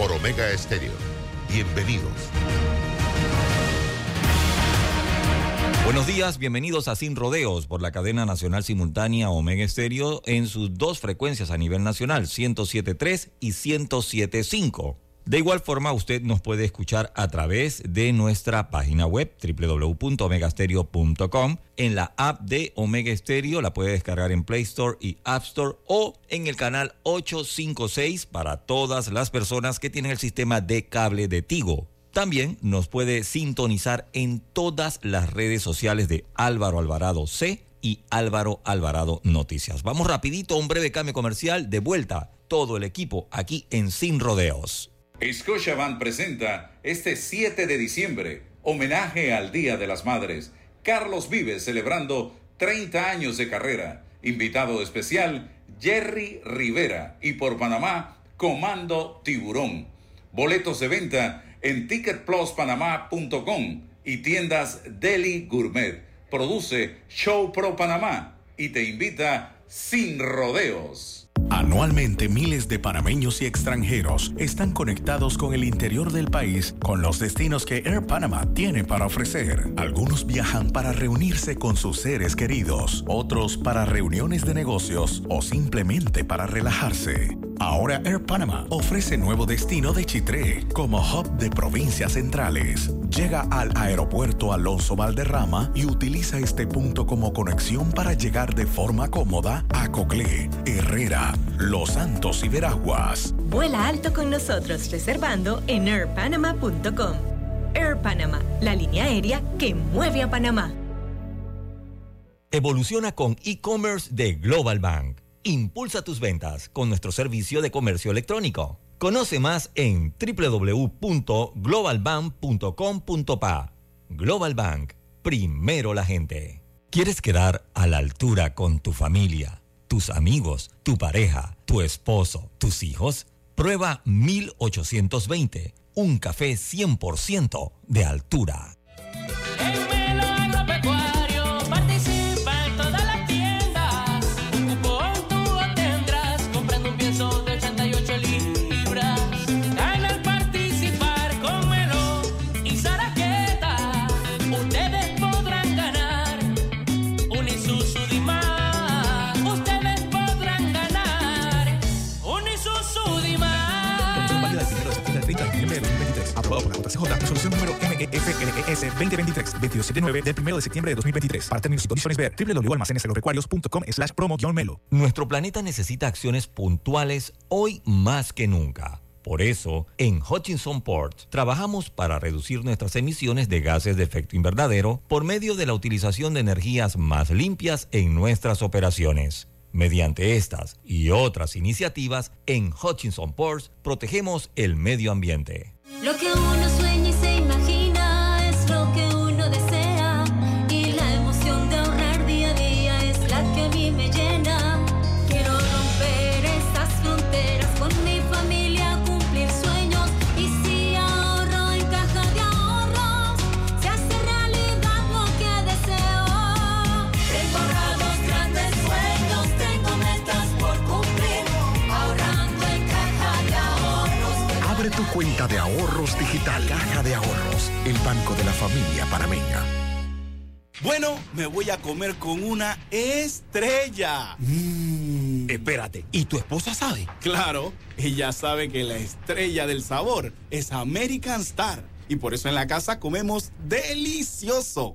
por Omega Estéreo. Bienvenidos. Buenos días, bienvenidos a Sin Rodeos por la cadena nacional simultánea Omega Estéreo en sus dos frecuencias a nivel nacional, 107.3 y 107.5. De igual forma, usted nos puede escuchar a través de nuestra página web www.omegastereo.com, en la app de Omega Stereo, la puede descargar en Play Store y App Store o en el canal 856 para todas las personas que tienen el sistema de cable de Tigo. También nos puede sintonizar en todas las redes sociales de Álvaro Alvarado C y Álvaro Alvarado Noticias. Vamos rapidito, un breve cambio comercial, de vuelta todo el equipo aquí en Sin Rodeos. Scotiabank presenta este 7 de diciembre, homenaje al Día de las Madres. Carlos Vives celebrando 30 años de carrera. Invitado especial, Jerry Rivera. Y por Panamá, Comando Tiburón. Boletos de venta en ticketpluspanamá.com y tiendas Deli Gourmet. Produce Show Pro Panamá y te invita sin rodeos. Anualmente miles de panameños y extranjeros están conectados con el interior del país con los destinos que Air Panama tiene para ofrecer. Algunos viajan para reunirse con sus seres queridos, otros para reuniones de negocios o simplemente para relajarse. Ahora Air Panama ofrece nuevo destino de Chitré como hub de provincias centrales. Llega al aeropuerto Alonso Valderrama y utiliza este punto como conexión para llegar de forma cómoda a Coclé, Herrera, Los Santos y Veraguas. Vuela alto con nosotros reservando en airpanama.com. Air Panama, la línea aérea que mueve a Panamá. Evoluciona con e-commerce de Global Bank. Impulsa tus ventas con nuestro servicio de comercio electrónico. Conoce más en www.globalbank.com.pa. Global Bank, primero la gente. ¿Quieres quedar a la altura con tu familia, tus amigos, tu pareja, tu esposo, tus hijos? Prueba 1820, un café 100% de altura. MEFLES 2023, 279 del 1 de septiembre de 2023. Para términos y condiciones ver www.almaceneselorecuarios.com slash promo-melo. Nuestro planeta necesita acciones puntuales hoy más que nunca. Por eso, en Hutchinson Port trabajamos para reducir nuestras emisiones de gases de efecto invernadero por medio de la utilización de energías más limpias en nuestras operaciones. Mediante estas y otras iniciativas, en Hutchinson Ports protegemos el medio ambiente. Lo que uno Abre tu cuenta de ahorros digital. Caja de Ahorros, el banco de la familia panameña. Bueno, me voy a comer con una estrella. Mm. Espérate, ¿y tu esposa sabe? Claro, ella sabe que la estrella del sabor es American Star. Y por eso en la casa comemos delicioso.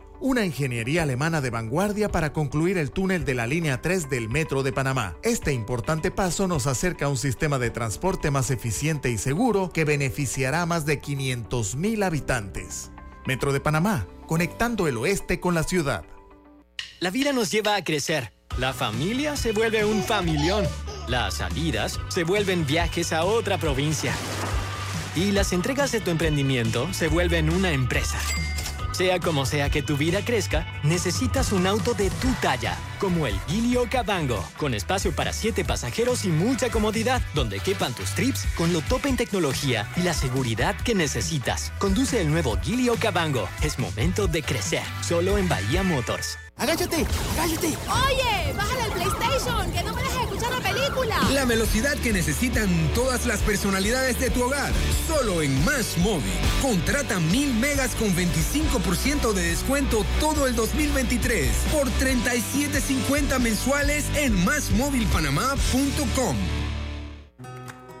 Una ingeniería alemana de vanguardia para concluir el túnel de la línea 3 del Metro de Panamá. Este importante paso nos acerca a un sistema de transporte más eficiente y seguro que beneficiará a más de 500.000 habitantes. Metro de Panamá, conectando el oeste con la ciudad. La vida nos lleva a crecer. La familia se vuelve un familión. Las salidas se vuelven viajes a otra provincia. Y las entregas de tu emprendimiento se vuelven una empresa. Sea como sea que tu vida crezca, necesitas un auto de tu talla, como el Gilio Cabango, con espacio para siete pasajeros y mucha comodidad, donde quepan tus trips con lo top en tecnología y la seguridad que necesitas. Conduce el nuevo Gilio Cabango. Es momento de crecer, solo en Bahía Motors. ¡Agáchate! ¡Agáchate! Oye, bájale el PlayStation, que no me dejes escuchar la película. La velocidad que necesitan todas las personalidades de tu hogar. Solo en Más Móvil. Contrata mil megas con 25% de descuento todo el 2023 por 37.50 mensuales en másmóvilpanamá.com.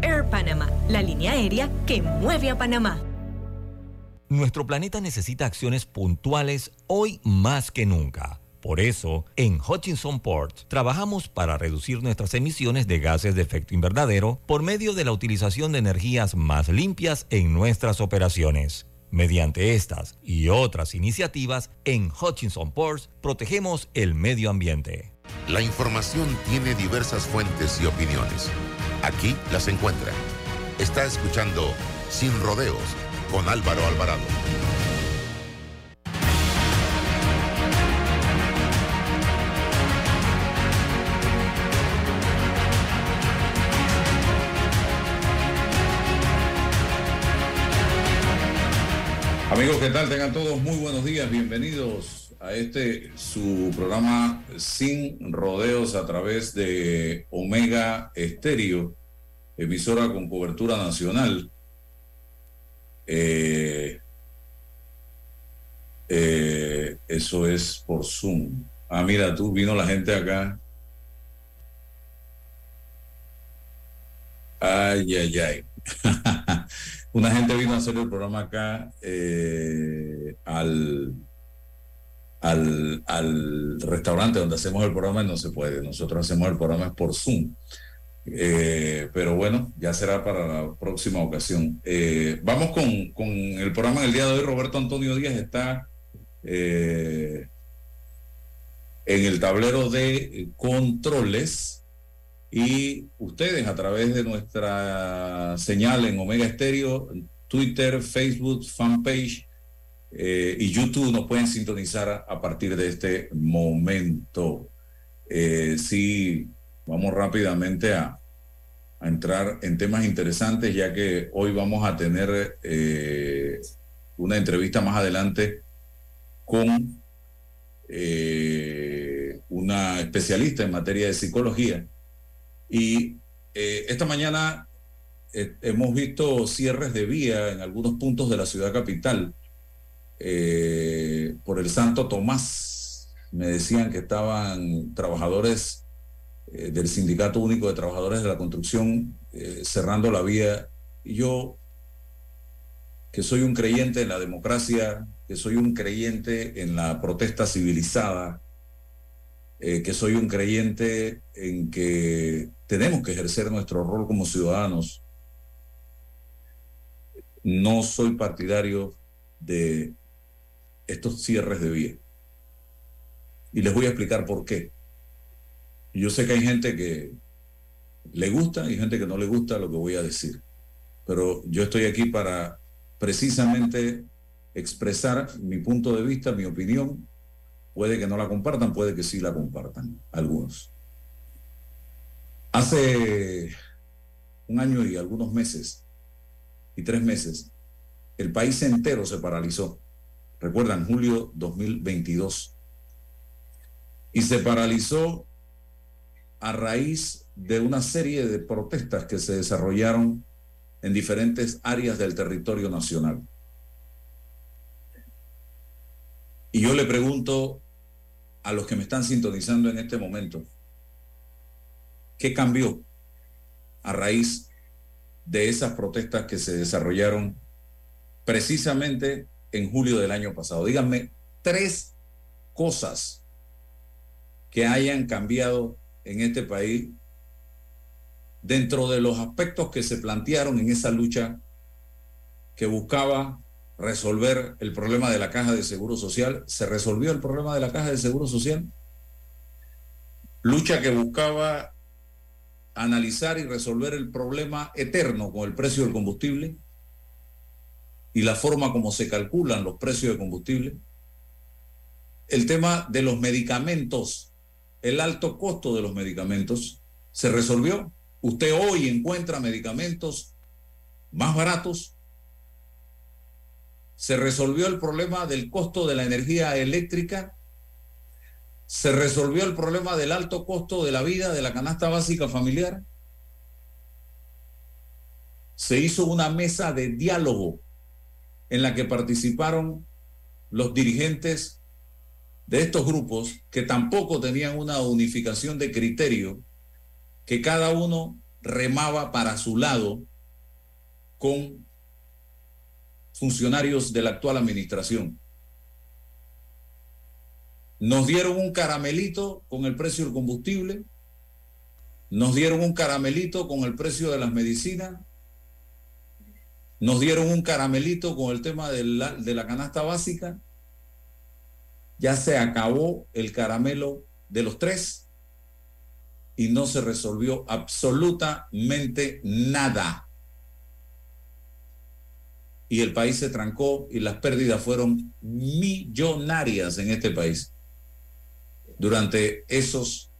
Air Panama, la línea aérea que mueve a Panamá. Nuestro planeta necesita acciones puntuales hoy más que nunca. Por eso, en Hutchinson Port trabajamos para reducir nuestras emisiones de gases de efecto invernadero por medio de la utilización de energías más limpias en nuestras operaciones. Mediante estas y otras iniciativas, en Hutchinson Ports protegemos el medio ambiente. La información tiene diversas fuentes y opiniones. Aquí las encuentra. Está escuchando Sin Rodeos con Álvaro Alvarado. Amigos, ¿qué tal? Tengan todos muy buenos días. Bienvenidos a este su programa Sin Rodeos a través de Omega Estéreo, emisora con cobertura nacional. Eh, eh, eso es por Zoom. Ah, mira, tú vino la gente acá. Ay, ay, ay. Una gente vino a hacer el programa acá eh, al, al, al, restaurante donde hacemos el programa no se puede. Nosotros hacemos el programa por Zoom. Eh, pero bueno, ya será para la próxima ocasión. Eh, vamos con, con, el programa del día de hoy. Roberto Antonio Díaz está en el tablero de controles y ustedes a través de nuestra señal en Omega Estéreo, Twitter, Facebook, fanpage eh, y YouTube nos pueden sintonizar a, partir de este momento. Eh, sí, vamos rápidamente a, entrar en temas interesantes ya que hoy vamos a tener eh, una entrevista más adelante con una especialista en materia de psicología y esta mañana hemos visto cierres de vía en algunos puntos de la ciudad capital eh, por el Santo Tomás. Me decían que estaban trabajadores eh, del Sindicato Único de Trabajadores de la Construcción cerrando la vía. Y yo que soy un creyente en la democracia, que soy un creyente en la protesta civilizada, eh, que soy un creyente en que tenemos que ejercer nuestro rol como ciudadanos. No soy partidario de estos cierres de vía. Y les voy a explicar por qué. Yo sé que hay gente que le gusta y gente que no le gusta lo que voy a decir. Pero yo estoy aquí para precisamente expresar mi punto de vista, mi opinión. Puede que no la compartan, puede que sí la compartan, algunos. Hace un año y algunos meses, y tres meses, el país entero se paralizó. Recuerdan, julio 2022. Y se paralizó a raíz de una serie de protestas que se desarrollaron en diferentes áreas del territorio nacional. Y yo le pregunto a los que me están sintonizando en este momento, ¿qué cambió a raíz de esas protestas que se desarrollaron precisamente en julio del año pasado? Díganme tres cosas que hayan cambiado en este país dentro de los aspectos que se plantearon en esa lucha que buscaba resolver el problema de la caja de seguro social, ¿se resolvió el problema de la caja de seguro social? Lucha que buscaba analizar y resolver el problema eterno con el precio del combustible y la forma como se calculan los precios de combustible. El tema de los medicamentos, el alto costo de los medicamentos, ¿se resolvió? Usted hoy encuentra medicamentos más baratos. Se resolvió el problema del costo de la energía eléctrica. Se resolvió el problema del alto costo de la vida de la canasta básica familiar. Se hizo una mesa de diálogo en la que participaron los dirigentes de estos grupos que tampoco tenían una unificación de criterio que cada uno remaba para su lado con funcionarios de la actual administración. Nos dieron un caramelito con el precio del combustible, nos dieron un caramelito con el precio de las medicinas, nos dieron un caramelito con el tema de la, de la canasta básica, ya se acabó el caramelo de los tres y no se resolvió absolutamente nada. Y el país se trancó y las pérdidas fueron millonarias en este país durante esos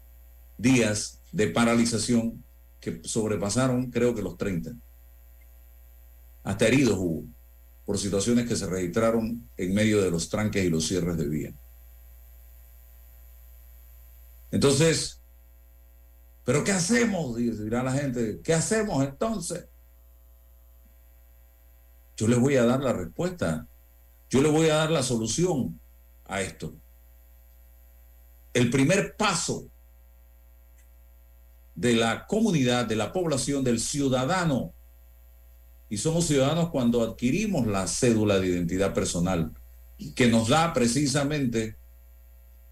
días de paralización que sobrepasaron creo que los 30. Heridos por situaciones que se registraron en medio de los tranques y los cierres de vía. Entonces, pero ¿qué hacemos? Dirá la gente, ¿qué hacemos entonces? Yo le voy a dar la respuesta. Yo le voy a dar la solución a esto. El primer paso de la comunidad, de la población, del ciudadano, y somos ciudadanos cuando adquirimos la cédula de identidad personal, que nos da precisamente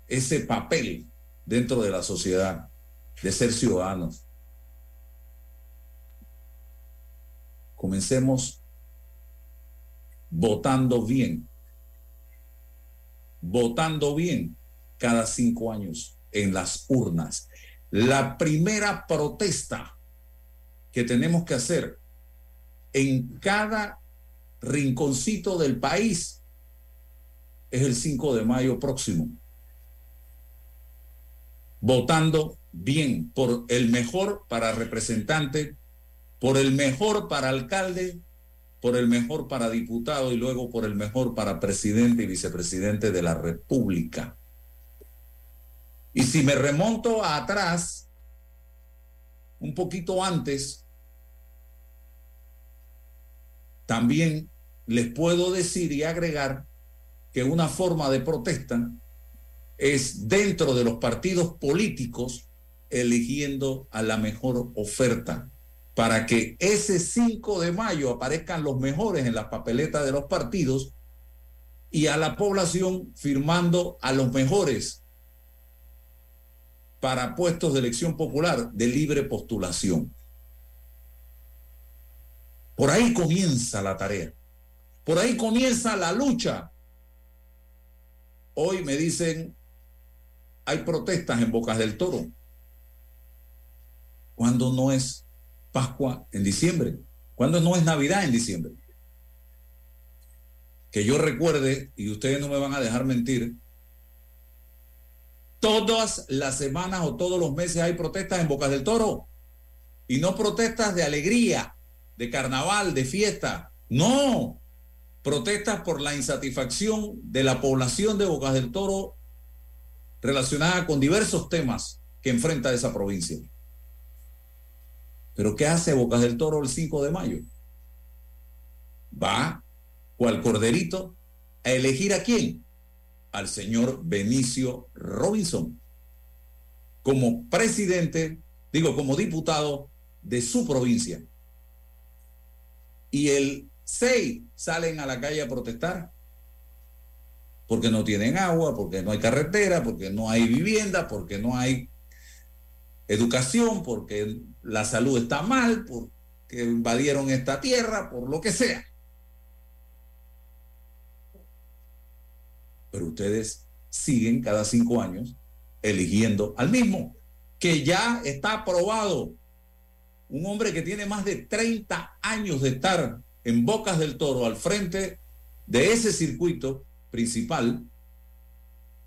ese papel dentro de la sociedad de ser ciudadanos. Comencemos votando bien, votando bien cada cinco años en las urnas. La primera protesta que tenemos que hacer en cada rinconcito del país es el 5 de mayo próximo. Votando bien, por el mejor para representante, por el mejor para alcalde, por el mejor para diputado y luego por el mejor para presidente y vicepresidente de la República. Y si me remonto atrás, un poquito antes, también les puedo decir y agregar que una forma de protesta es dentro de los partidos políticos eligiendo a la mejor oferta para que ese 5 de mayo aparezcan los mejores en las papeletas de los partidos y a la población firmando a los mejores para puestos de elección popular de libre postulación. Por ahí comienza la tarea. Por ahí comienza la lucha. Hoy me dicen, hay protestas en Bocas del Toro. ¿Cuándo no es Pascua en diciembre? ¿Cuándo no es Navidad en diciembre? Que yo recuerde, y ustedes no me van a dejar mentir, todas las semanas o todos los meses hay protestas en Bocas del Toro. Y no protestas de alegría, de carnaval, de fiesta. No, protestas por la insatisfacción de la población de Bocas del Toro relacionada con diversos temas que enfrenta esa provincia. Pero ¿qué hace Bocas del Toro el 5 de mayo? Va, cual corderito, a elegir a quién? Al señor Benicio Robinson como presidente, digo, como diputado de su provincia. Y el 6 salen a la calle a protestar porque no tienen agua, porque no hay carretera, porque no hay vivienda, porque no hay educación, porque la salud está mal, porque invadieron esta tierra, por lo que sea. Pero ustedes siguen cada cinco años eligiendo al mismo, que ya está aprobado. Un hombre que tiene más de 30 años de estar en Bocas del Toro al frente de ese circuito principal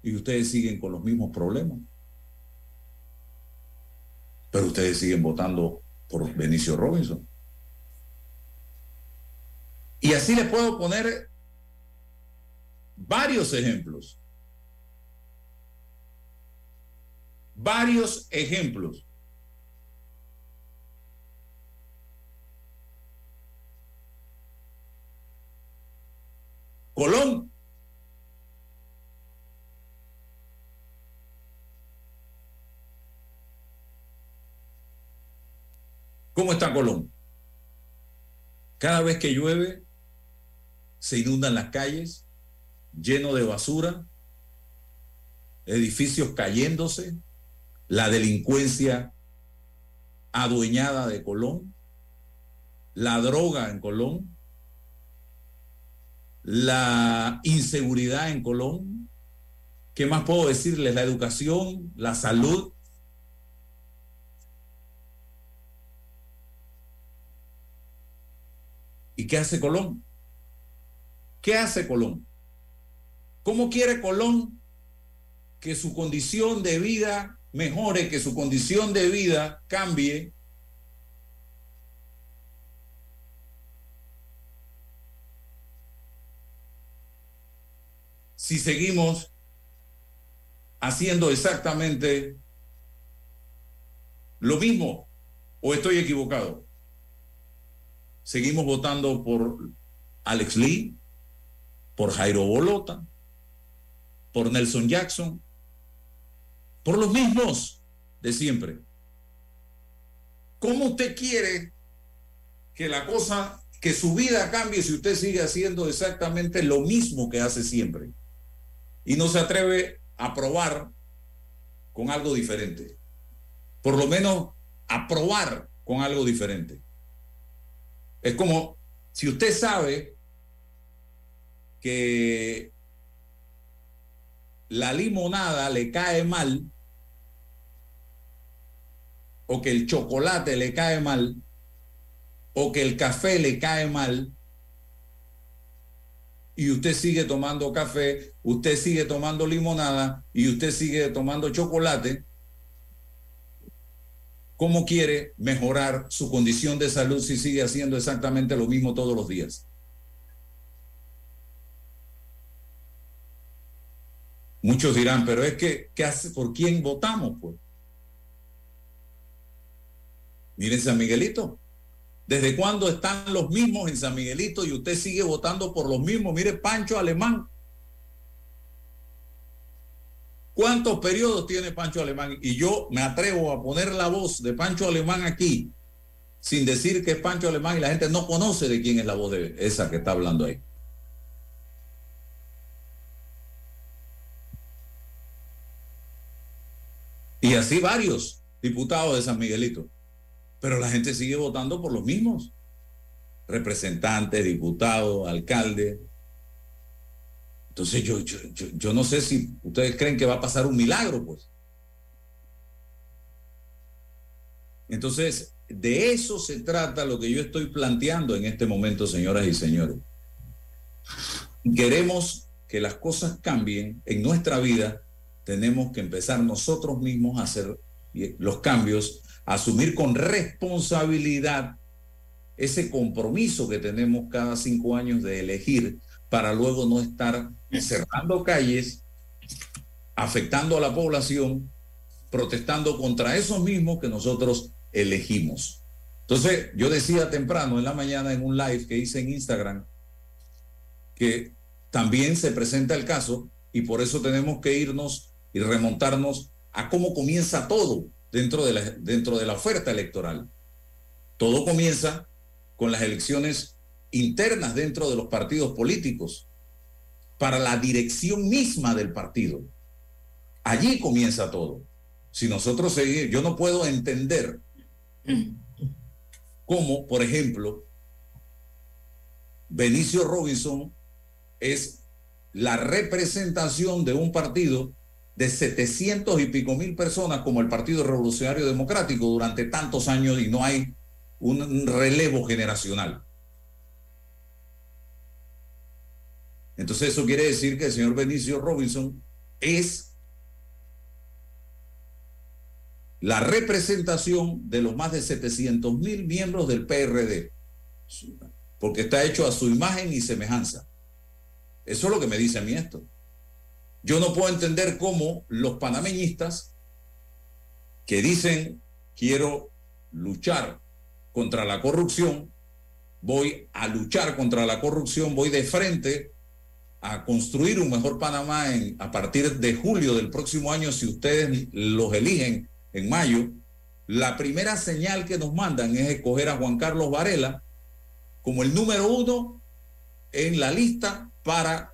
y ustedes siguen con los mismos problemas. Pero ustedes siguen votando por Benicio Robinson. Y así les puedo poner varios ejemplos. Varios ejemplos. Colón. ¿Cómo está Colón? Cada vez que llueve, se inundan las calles, lleno de basura, edificios cayéndose, la delincuencia adueñada de Colón, la droga en Colón, la inseguridad en Colón. ¿Qué más puedo decirles? La educación, la salud. ¿Y qué hace Colón? ¿Qué hace Colón? ¿Cómo quiere Colón que su condición de vida mejore, que su condición de vida cambie? Si seguimos haciendo exactamente lo mismo o estoy equivocado. Seguimos votando por Alex Lee, por Jairo Bolota, por Nelson Jackson, por los mismos de siempre. ¿Cómo usted quiere que la cosa, que su vida cambie si usted sigue haciendo exactamente lo mismo que hace siempre? Y no se atreve a probar con algo diferente. Por lo menos a probar con algo diferente. Es como si usted sabe que la limonada le cae mal o que el chocolate le cae mal o que el café le cae mal y usted sigue tomando café, usted sigue tomando limonada y usted sigue tomando chocolate, ¿cómo quiere mejorar su condición de salud si sigue haciendo exactamente lo mismo todos los días? Muchos dirán, pero es que, ¿qué hace? ¿por quién votamos? Pues? Miren San Miguelito. ¿Desde cuándo están los mismos en San Miguelito y usted sigue votando por los mismos? Mire, Pancho Alemán. ¿Cuántos periodos tiene Pancho Alemán? Y yo me atrevo a poner la voz de Pancho Alemán aquí sin decir que es Pancho Alemán y la gente no conoce de quién es la voz de esa que está hablando ahí. Y así varios diputados de San Miguelito. Pero la gente sigue votando por los mismos. Representantes, diputados, alcalde. Entonces yo, yo, yo, yo no sé si ustedes creen que va a pasar un milagro, pues. Entonces, de eso se trata lo que yo estoy planteando en este momento, señoras y señores. Queremos que las cosas cambien en nuestra vida, tenemos que empezar nosotros mismos a hacer los cambios, asumir con responsabilidad ese compromiso que tenemos cada cinco años de elegir para luego no estar cerrando calles, afectando a la población, protestando contra esos mismos que nosotros elegimos. Entonces, yo decía temprano en la mañana en un live que hice en Instagram que también se presenta el caso y por eso tenemos que irnos y remontarnos a cómo comienza todo dentro de la, dentro de la oferta electoral. Todo comienza con las elecciones internas dentro de los partidos políticos para la dirección misma del partido. Allí comienza todo. Si nosotros seguimos, yo no puedo entender como, por ejemplo, Benicio Robinson es la representación de un partido de 700 y pico mil personas como el Partido Revolucionario Democrático durante tantos años y no hay un relevo generacional. Entonces eso quiere decir que el señor Benicio Robinson es la representación de los más de 700 mil miembros del PRD, porque está hecho a su imagen y semejanza. Eso es lo que me dice a mí esto. Yo no puedo entender cómo los panameñistas que dicen quiero luchar contra la corrupción, voy a luchar contra la corrupción, voy de frente a construir un mejor Panamá en, a partir de julio del próximo año si ustedes los eligen en mayo, la primera señal que nos mandan es escoger a Juan Carlos Varela como el número uno en la lista para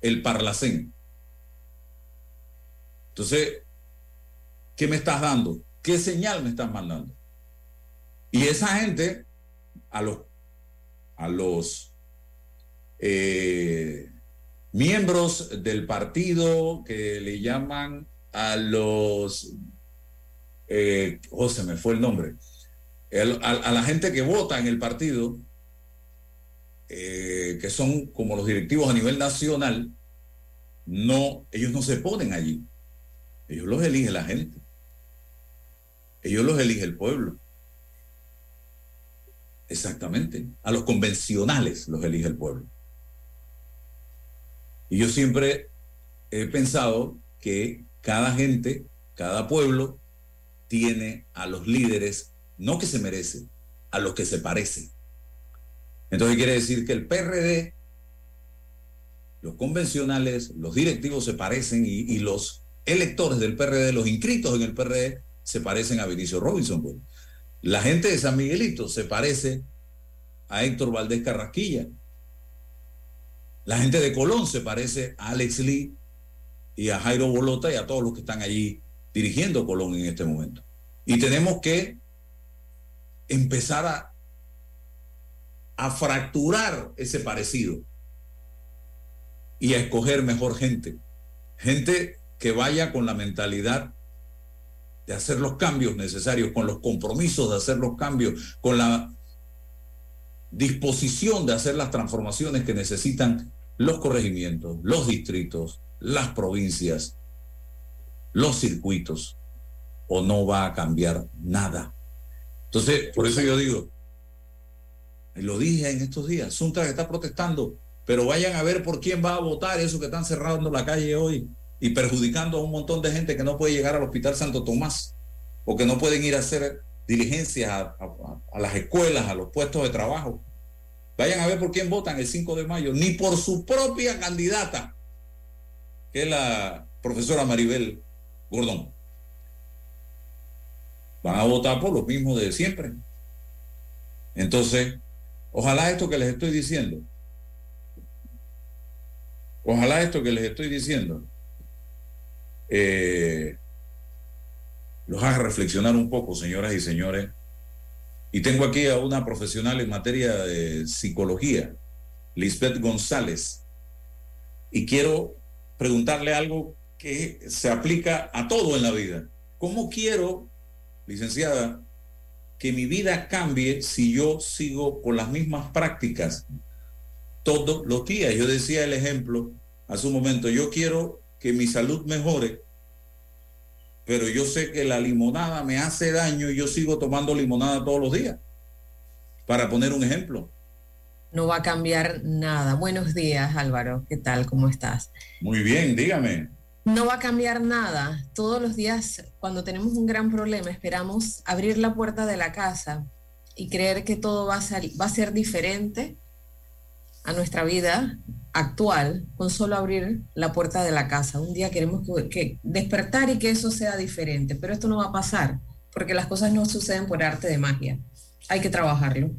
el Parlacén. Entonces, ¿qué me estás dando? ¿Qué señal me estás mandando? Y esa gente, a los, a los eh, miembros del partido que le llaman a los eh, se me fue el nombre, a, la gente que vota en el partido, eh, que son como los directivos a nivel nacional, no, ellos no se ponen allí. Ellos los elige la gente. Ellos los elige el pueblo. Exactamente. A los convencionales los elige el pueblo. Y yo siempre he pensado que cada gente, cada pueblo, tiene a los líderes, no que se merecen, a los que se parecen. Entonces quiere decir que el PRD, los convencionales, los directivos se parecen y, los electores del PRD, los inscritos en el PRD, se parecen a Vinicio Robinson. Pues. La gente de San Miguelito se parece a Héctor Valdés Carrasquilla. La gente de Colón se parece a Alex Lee y a Jairo Bolota y a todos los que están allí dirigiendo Colón en este momento. Y tenemos que empezar a, a fracturar ese parecido y a escoger mejor gente. Gente que vaya con la mentalidad de hacer los cambios necesarios, con los compromisos de hacer los cambios, con la disposición de hacer las transformaciones que necesitan los corregimientos, los distritos, las provincias, los circuitos o no va a cambiar nada. Entonces, por eso yo digo, lo dije en estos días, Suntra está protestando, pero vayan a ver por quién va a votar eso que están cerrando la calle hoy y perjudicando a un montón de gente que no puede llegar al Hospital Santo Tomás o que no pueden ir a hacer diligencias a, a las escuelas, a los puestos de trabajo. Vayan a ver por quién votan el 5 de mayo, ni por su propia candidata, que es la profesora Maribel Gordón. Van a votar por lo mismo de siempre. Entonces, ojalá esto que les estoy diciendo, ojalá esto que les estoy diciendo, eh, los haga reflexionar un poco, señoras y señores. Y tengo aquí a una profesional en materia de psicología, Lisbeth González, y quiero preguntarle algo que se aplica a todo en la vida. ¿Cómo quiero, licenciada, que mi vida cambie si yo sigo con las mismas prácticas todos los días? Yo decía el ejemplo hace un momento, yo quiero que mi salud mejore, pero yo sé que la limonada me hace daño y yo sigo tomando limonada todos los días. Para poner un ejemplo. No va a cambiar nada. Buenos días, Álvaro. ¿Qué tal? ¿Cómo estás? Muy bien, dígame. No va a cambiar nada. Todos los días, cuando tenemos un gran problema, esperamos abrir la puerta de la casa y creer que todo va a, va a ser diferente a nuestra vida actual con solo abrir la puerta de la casa. Un día queremos que, que despertar y que eso sea diferente, pero esto no va a pasar porque las cosas no suceden por arte de magia. Hay que trabajarlo.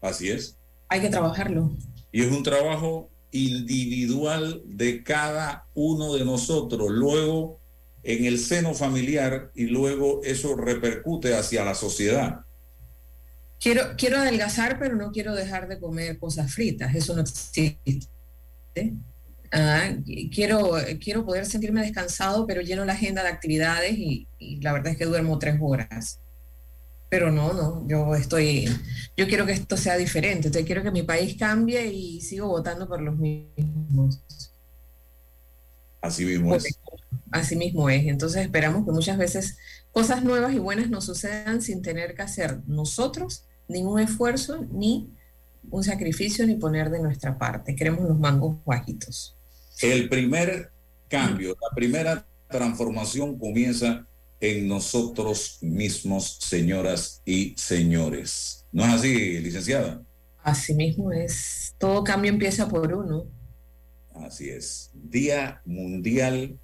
Así es. Hay que trabajarlo. Y es un trabajo individual de cada uno de nosotros. Luego, en el seno familiar y luego eso repercute hacia la sociedad. Quiero, quiero adelgazar, pero no quiero dejar de comer cosas fritas. Eso no existe. Ah, quiero, quiero poder sentirme descansado, pero lleno la agenda de actividades y, y la verdad es que duermo tres horas. Pero no, no, yo estoy, yo quiero que esto sea diferente. Entonces quiero que mi país cambie y sigo votando por los mismos. Así mismo es. Así mismo es. Entonces esperamos que muchas veces cosas nuevas y buenas nos sucedan sin tener que hacer nosotros ningún esfuerzo, ni un sacrificio, ni poner de nuestra parte. Queremos los mangos bajitos. El primer cambio, la primera transformación comienza en nosotros mismos, señoras y señores. ¿No es así, licenciada? Así mismo es. Todo cambio empieza por uno. Así es. Día Mundial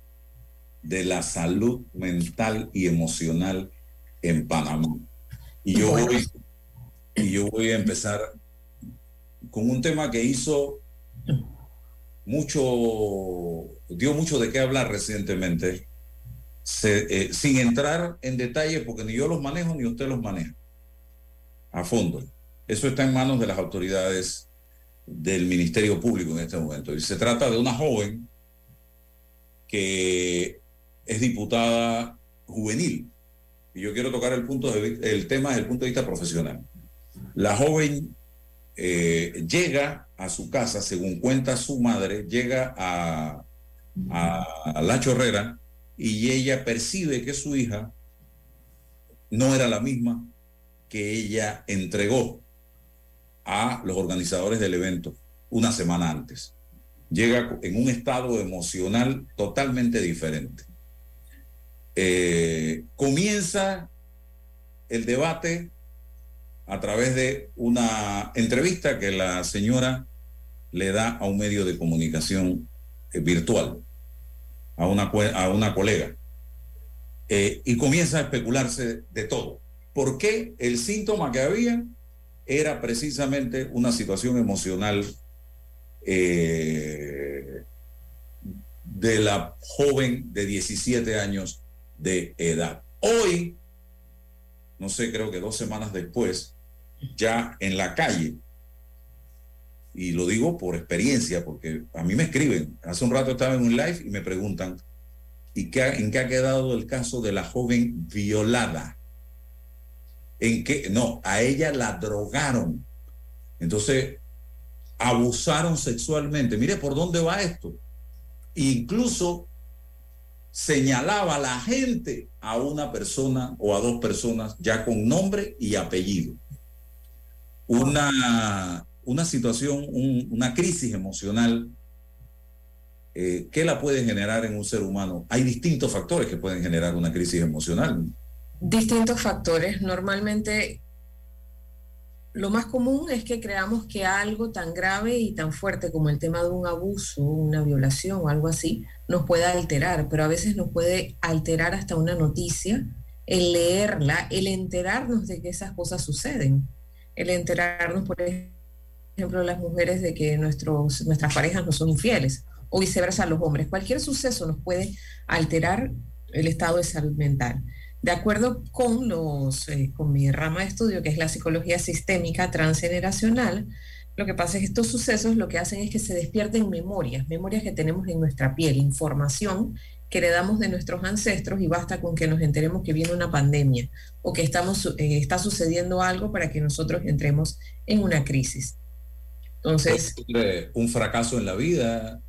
de la Salud Mental y Emocional en Panamá. Y yo voy, y yo voy a empezar con un tema que hizo mucho, dio mucho de qué hablar recientemente, eh, sin entrar en detalle, porque ni yo los manejo ni usted los maneja a fondo. Eso está en manos de las autoridades del Ministerio Público en este momento. Y se trata de una joven que es diputada juvenil. Y yo quiero tocar el, punto el tema desde el punto de vista profesional. La joven eh, llega a su casa, según cuenta su madre, llega a, La Chorrera y ella percibe que su hija no era la misma que ella entregó a los organizadores del evento una semana antes. Llega en un estado emocional totalmente diferente. Eh, comienza el debate a través de una entrevista que la señora le da a un medio de comunicación eh, virtual, a una, a una colega. Eh, y comienza a especularse de todo. ¿Por qué el síntoma que había era precisamente una situación emocional eh, de la joven de 17 años de edad? Hoy, no sé, creo que dos semanas después, ya en la calle, y lo digo por experiencia, porque a mí me escriben, hace un rato estaba en un live y me preguntan, ¿y qué, en qué ha quedado el caso de la joven violada? ¿En qué? No, a ella la drogaron. Entonces, abusaron sexualmente. Mire por dónde va esto. Incluso señalaba la gente a una persona o a dos personas ya con nombre y apellido. Una, una situación, un- una crisis emocional eh, ¿qué la puede generar en un ser humano? Hay distintos factores que pueden generar una crisis emocional. Distintos factores. Normalmente lo más común es que creamos que algo tan grave y tan fuerte como el tema de un abuso, una violación o algo así, nos pueda alterar, pero a veces nos puede alterar hasta una noticia, el leerla, el enterarnos de que esas cosas suceden. El enterarnos, por ejemplo, las mujeres de que nuestros, nuestras parejas no son infieles o viceversa los hombres. Cualquier suceso nos puede alterar el estado de salud mental. De acuerdo con, los, eh, con mi rama de estudio, que es la psicología sistémica transgeneracional, lo que pasa es que estos sucesos lo que hacen es que se despierten memorias, memorias que tenemos en nuestra piel, información que heredamos de nuestros ancestros y basta con que nos enteremos que viene una pandemia o que estamos, eh, está sucediendo algo para que nosotros entremos en una crisis. Entonces... Un fracaso en la vida.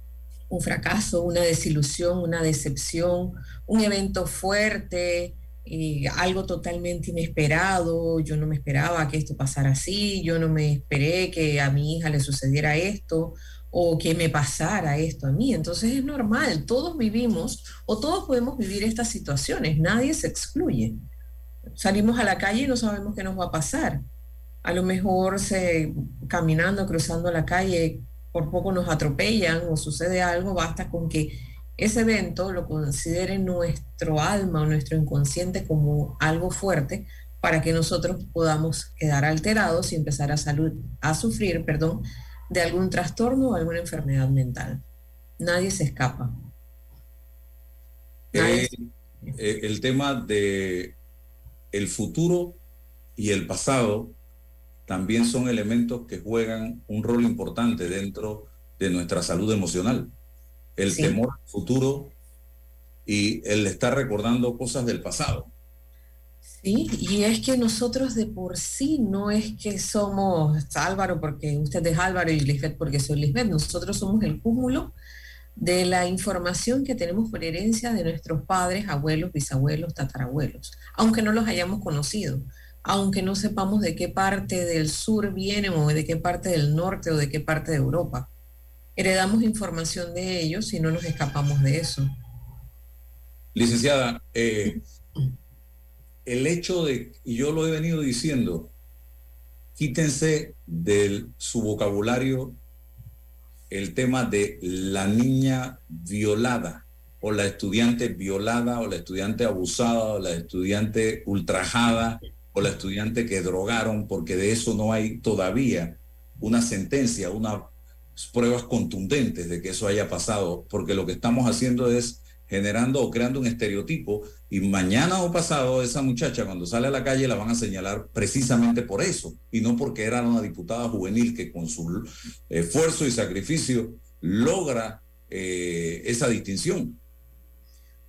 Un fracaso, una desilusión, una decepción, un evento fuerte, eh, algo totalmente inesperado, yo no me esperaba que esto pasara así, yo no me esperé que a mi hija le sucediera esto, o que me pasara esto a mí. Entonces es normal, todos vivimos o todos podemos vivir estas situaciones, nadie se excluye. Salimos a la calle y no sabemos qué nos va a pasar. A lo mejor se, caminando, cruzando la calle, por poco nos atropellan o sucede algo, basta con que ese evento lo considere nuestro alma o nuestro inconsciente como algo fuerte para que nosotros podamos quedar alterados y empezar a, salud, a sufrir, perdón, de algún trastorno o alguna enfermedad mental. Nadie se escapa. Eh, eh, el tema de el futuro y el pasado también son elementos que juegan un rol importante dentro de nuestra salud emocional. El temor al futuro y el estar recordando cosas del pasado. Sí, y es que nosotros de por sí no es que somos Álvaro porque usted es Álvaro y Lisbeth porque soy Lisbeth, nosotros somos el cúmulo de la información que tenemos por herencia de nuestros padres, abuelos, bisabuelos, tatarabuelos, aunque no los hayamos conocido, aunque no sepamos de qué parte del sur vienen o de qué parte del norte o de qué parte de Europa. Heredamos información de ellos y no nos escapamos de eso. Licenciada, eh, el hecho de, y yo lo he venido diciendo, quítense de su vocabulario el tema de la niña violada o la estudiante violada o la estudiante abusada o la estudiante ultrajada o la estudiante que drogaron, porque de eso no hay todavía una sentencia, unas pruebas contundentes de que eso haya pasado, porque lo que estamos haciendo es generando o creando un estereotipo y mañana o pasado esa muchacha cuando sale a la calle la van a señalar precisamente por eso y no porque era una diputada juvenil que con su esfuerzo y sacrificio logra eh, esa distinción.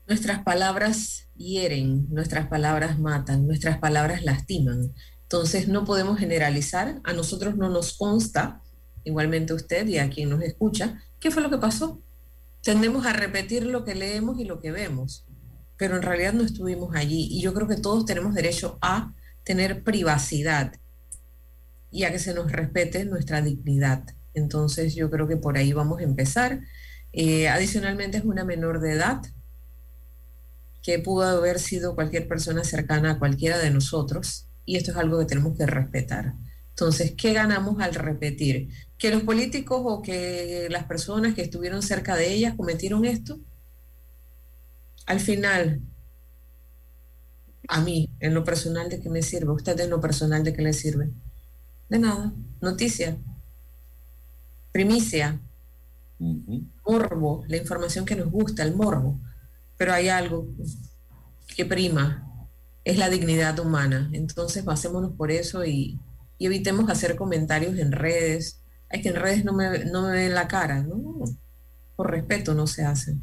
Nuestras palabras hieren, nuestras palabras matan, nuestras palabras lastiman. Entonces no podemos generalizar, a nosotros no nos consta, igualmente usted y a quien nos escucha, qué fue lo que pasó tendemos a repetir lo que leemos y lo que vemos, pero en realidad no estuvimos allí. Y yo creo que todos tenemos derecho a tener privacidad y a que se nos respete nuestra dignidad. Entonces yo creo que por ahí vamos a empezar. Eh, adicionalmente es una menor de edad que pudo haber sido cualquier persona cercana a cualquiera de nosotros y esto es algo que tenemos que respetar. Entonces, ¿qué ganamos al repetir? ¿Que los políticos o que las personas que estuvieron cerca de ellas cometieron esto? Al final, a mí, en lo personal, ¿de qué me sirve? ¿Usted en lo personal de qué le sirve? De nada. Noticia. Primicia. Morbo. La información que nos gusta, el morbo. Pero hay algo que prima. Es la dignidad humana. Entonces, basémonos por eso y, y evitemos hacer comentarios en redes. Es que en redes no me, no me ven la cara, ¿no? Por respeto no se hace.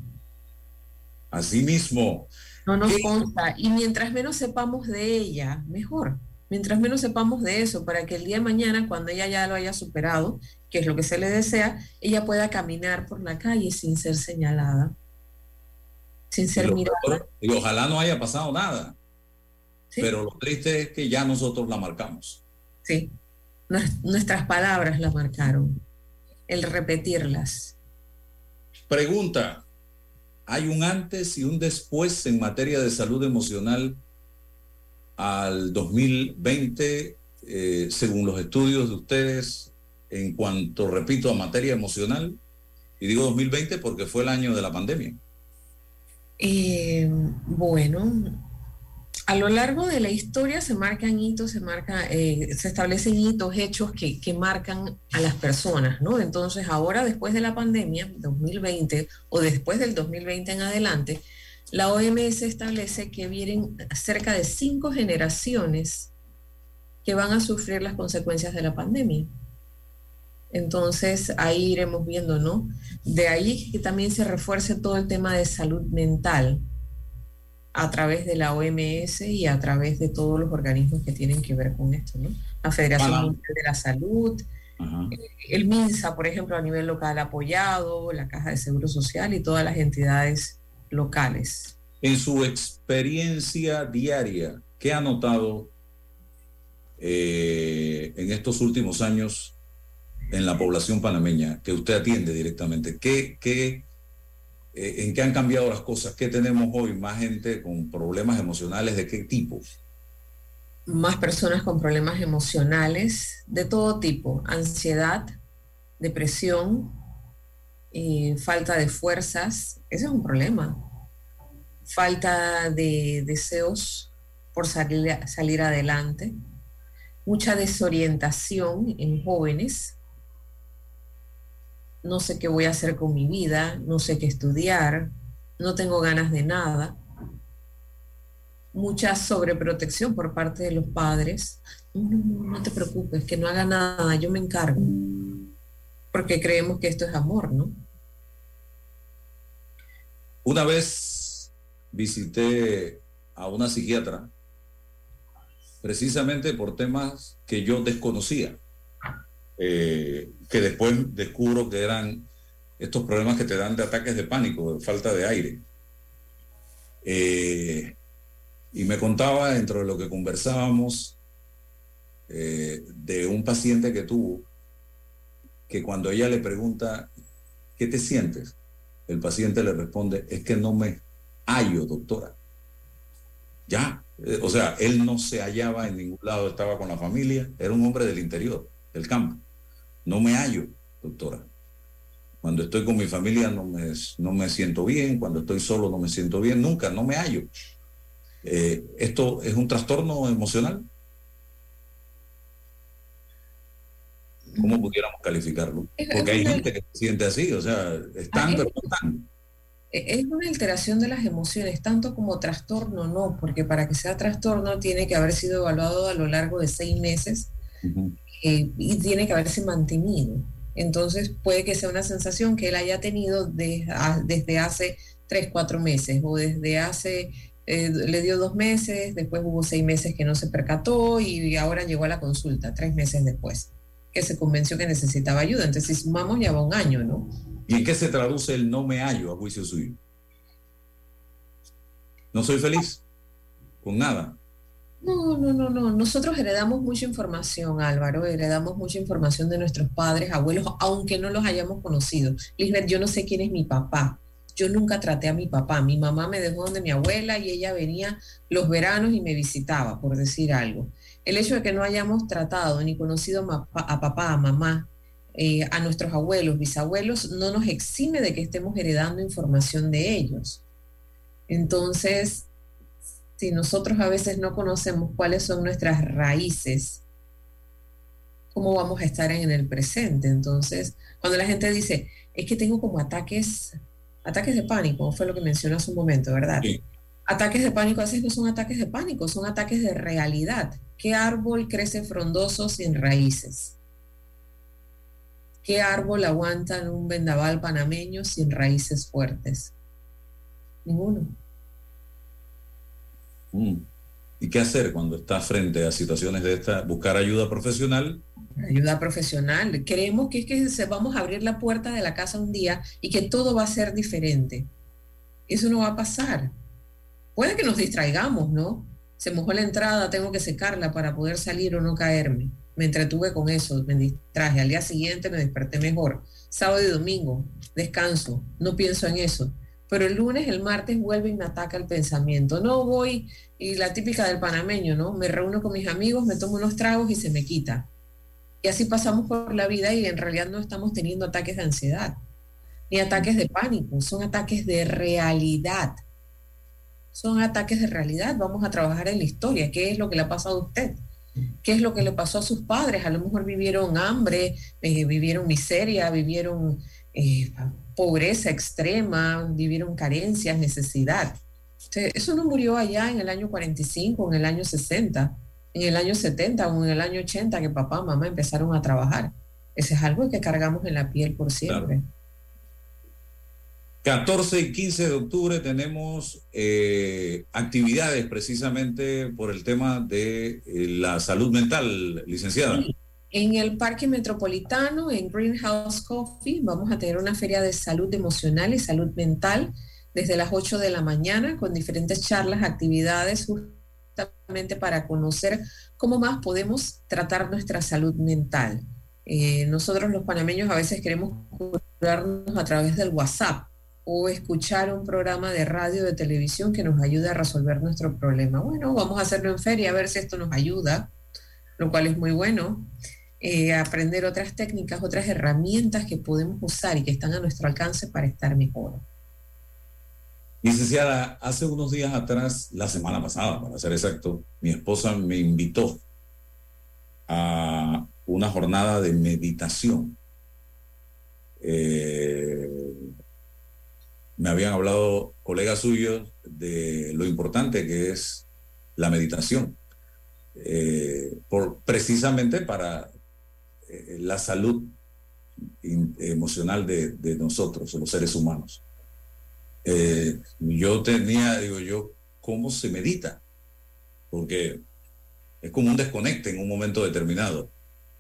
Así mismo. No nos consta. Y mientras menos sepamos de ella, mejor. Mientras menos sepamos de eso, para que el día de mañana, cuando ella ya lo haya superado, que es lo que se le desea, ella pueda caminar por la calle sin ser señalada, sin ser mirada. Y ojalá no haya pasado nada. Pero lo triste es que ya nosotros la marcamos. Sí, nuestras palabras la marcaron, el repetirlas. Pregunta, ¿hay un antes y un después en materia de salud emocional al 2020, eh, según los estudios de ustedes, en cuanto, repito, a materia emocional? Y digo 2020 porque fue el año de la pandemia. Eh, bueno, A lo largo de la historia se marcan hitos, se marca, eh, se establecen hitos, hechos que, que marcan a las personas, ¿no? Entonces ahora después de la pandemia, 2020 o después del 2020 en adelante, la OMS establece que vienen cerca de cinco generaciones que van a sufrir las consecuencias de la pandemia. Entonces ahí iremos viendo, ¿no? De ahí que también se refuerce todo el tema de salud mental a través de la OMS y a través de todos los organismos que tienen que ver con esto, ¿no? La Federación. Mundial de la Salud, eh, el MINSA, por ejemplo, a nivel local apoyado, la Caja de Seguro Social y todas las entidades locales. En su experiencia diaria, ¿qué ha notado eh, en estos últimos años en la población panameña que usted atiende directamente? ¿Qué, qué, ¿En qué han cambiado las cosas? ¿Qué tenemos hoy? ¿Más gente con problemas emocionales de qué tipo? Más personas con problemas emocionales de todo tipo, ansiedad, depresión, eh, falta de fuerzas, ese es un problema. Falta de deseos por salir, salir adelante, mucha desorientación en jóvenes. No sé qué voy a hacer con mi vida, no sé qué estudiar, no tengo ganas de nada. Mucha sobreprotección por parte de los padres. No, no, no, te preocupes, que no haga nada, yo me encargo. Porque creemos que esto es amor, ¿no? Una vez visité a una psiquiatra precisamente por temas que yo desconocía, eh, que después descubro que eran estos problemas que te dan de ataques de pánico, de falta de aire. Eh, y me contaba, dentro de lo que conversábamos, eh, de un paciente que tuvo, que cuando ella le pregunta, ¿qué te sientes? El paciente le responde, es que no me hallo, doctora. Ya, o sea, él no se hallaba en ningún lado, estaba con la familia, era un hombre del interior, del campo. No me hallo, doctora. Cuando estoy con mi familia no me, no me siento bien, cuando estoy solo no me siento bien, nunca, no me hallo. Eh, ¿Esto es un trastorno emocional? ¿Cómo pudiéramos calificarlo? Porque hay gente que se siente así, o sea, están, pero no están. E-, Es una alteración de las emociones, tanto como trastorno, no, porque para que sea trastorno tiene que haber sido evaluado a lo largo de seis meses eh, y tiene que haberse mantenido. Entonces puede que sea una sensación que él haya tenido de- a- desde hace tres, cuatro meses o desde hace, eh, le dio dos meses, después hubo seis meses que no se percató y ahora llegó a la consulta, tres meses después, que se convenció que necesitaba ayuda. Entonces si sumamos ya va un año, ¿no? ¿Y en qué se traduce el no me hallo a juicio suyo? No soy feliz con nada. No, no, no, no. Nosotros heredamos mucha información, Álvaro. Heredamos mucha información de nuestros padres, abuelos, aunque no los hayamos conocido. Lisbeth, yo no sé quién es mi papá. Yo nunca traté a mi papá. Mi mamá me dejó donde mi abuela y ella venía los veranos y me visitaba, por decir algo. El hecho de que no hayamos tratado ni conocido a papá, a mamá, eh, a nuestros abuelos, bisabuelos, no nos exime de que estemos heredando información de ellos. Entonces, si nosotros a veces no conocemos cuáles son nuestras raíces, ¿cómo vamos a estar en el presente? Entonces, cuando la gente dice, es que tengo como ataques, ataques de pánico, fue lo que mencionó hace un momento, ¿verdad? Ataques de pánico a veces no son ataques de pánico, son ataques de realidad. ¿Qué árbol crece frondoso sin raíces? ¿Qué árbol aguanta en un vendaval panameño sin raíces fuertes? Ninguno. Mm. ¿Y qué hacer cuando estás frente a situaciones de esta? Buscar ayuda profesional. ayuda profesional. Creemos que es que se vamos a abrir la puerta de la casa un día y que todo va a ser diferente. Eso no va a pasar. Puede que nos distraigamos, ¿no? Se mojó la entrada, tengo que secarla para poder salir o no caerme. Me entretuve con eso, me distraje. Al día siguiente me desperté mejor. Sábado y domingo, descanso, no pienso en eso. Pero el lunes, el martes vuelve y me ataca el pensamiento. No voy, y la típica del panameño, ¿no? Me reúno con mis amigos, me tomo unos tragos y se me quita. Y así pasamos por la vida y en realidad no estamos teniendo ataques de ansiedad, ni ataques de pánico, son ataques de realidad. son ataques de realidad. Vamos a trabajar en la historia. ¿Qué es lo que le ha pasado a usted? ¿Qué es lo que le pasó a sus padres? A lo mejor vivieron hambre, eh, vivieron miseria, vivieron eh, pobreza extrema, vivieron carencias, necesidad. Entonces, eso no murió allá en el año 45, en el año 60, en el año 70 o en el año 80 que papá, mamá empezaron a trabajar. Ese es algo que cargamos en la piel por siempre. 14 y 15 de octubre tenemos eh, actividades precisamente por el tema de eh, la salud mental, licenciada. En el Parque Metropolitano, en Greenhouse Coffee, vamos a tener una feria de salud emocional y salud mental desde las 8 de la mañana con diferentes charlas, actividades justamente para conocer cómo más podemos tratar nuestra salud mental. Eh, nosotros los panameños a veces queremos curarnos a través del WhatsApp o escuchar un programa de radio, de televisión que nos ayude a resolver nuestro problema. Bueno, vamos a hacerlo en feria a ver si esto nos ayuda, lo cual es muy bueno. Eh, aprender otras técnicas, otras herramientas que podemos usar y que están a nuestro alcance para estar mejor. Licenciada, hace unos días atrás, la semana pasada, para ser exacto, mi esposa me invitó a una jornada de meditación. Eh, me habían hablado colegas suyos de lo importante que es la meditación, eh, por, precisamente para eh, la salud emocional de, nosotros, los seres humanos. Eh, yo tenía, digo yo, ¿cómo se medita? Porque es como un desconecte en un momento determinado.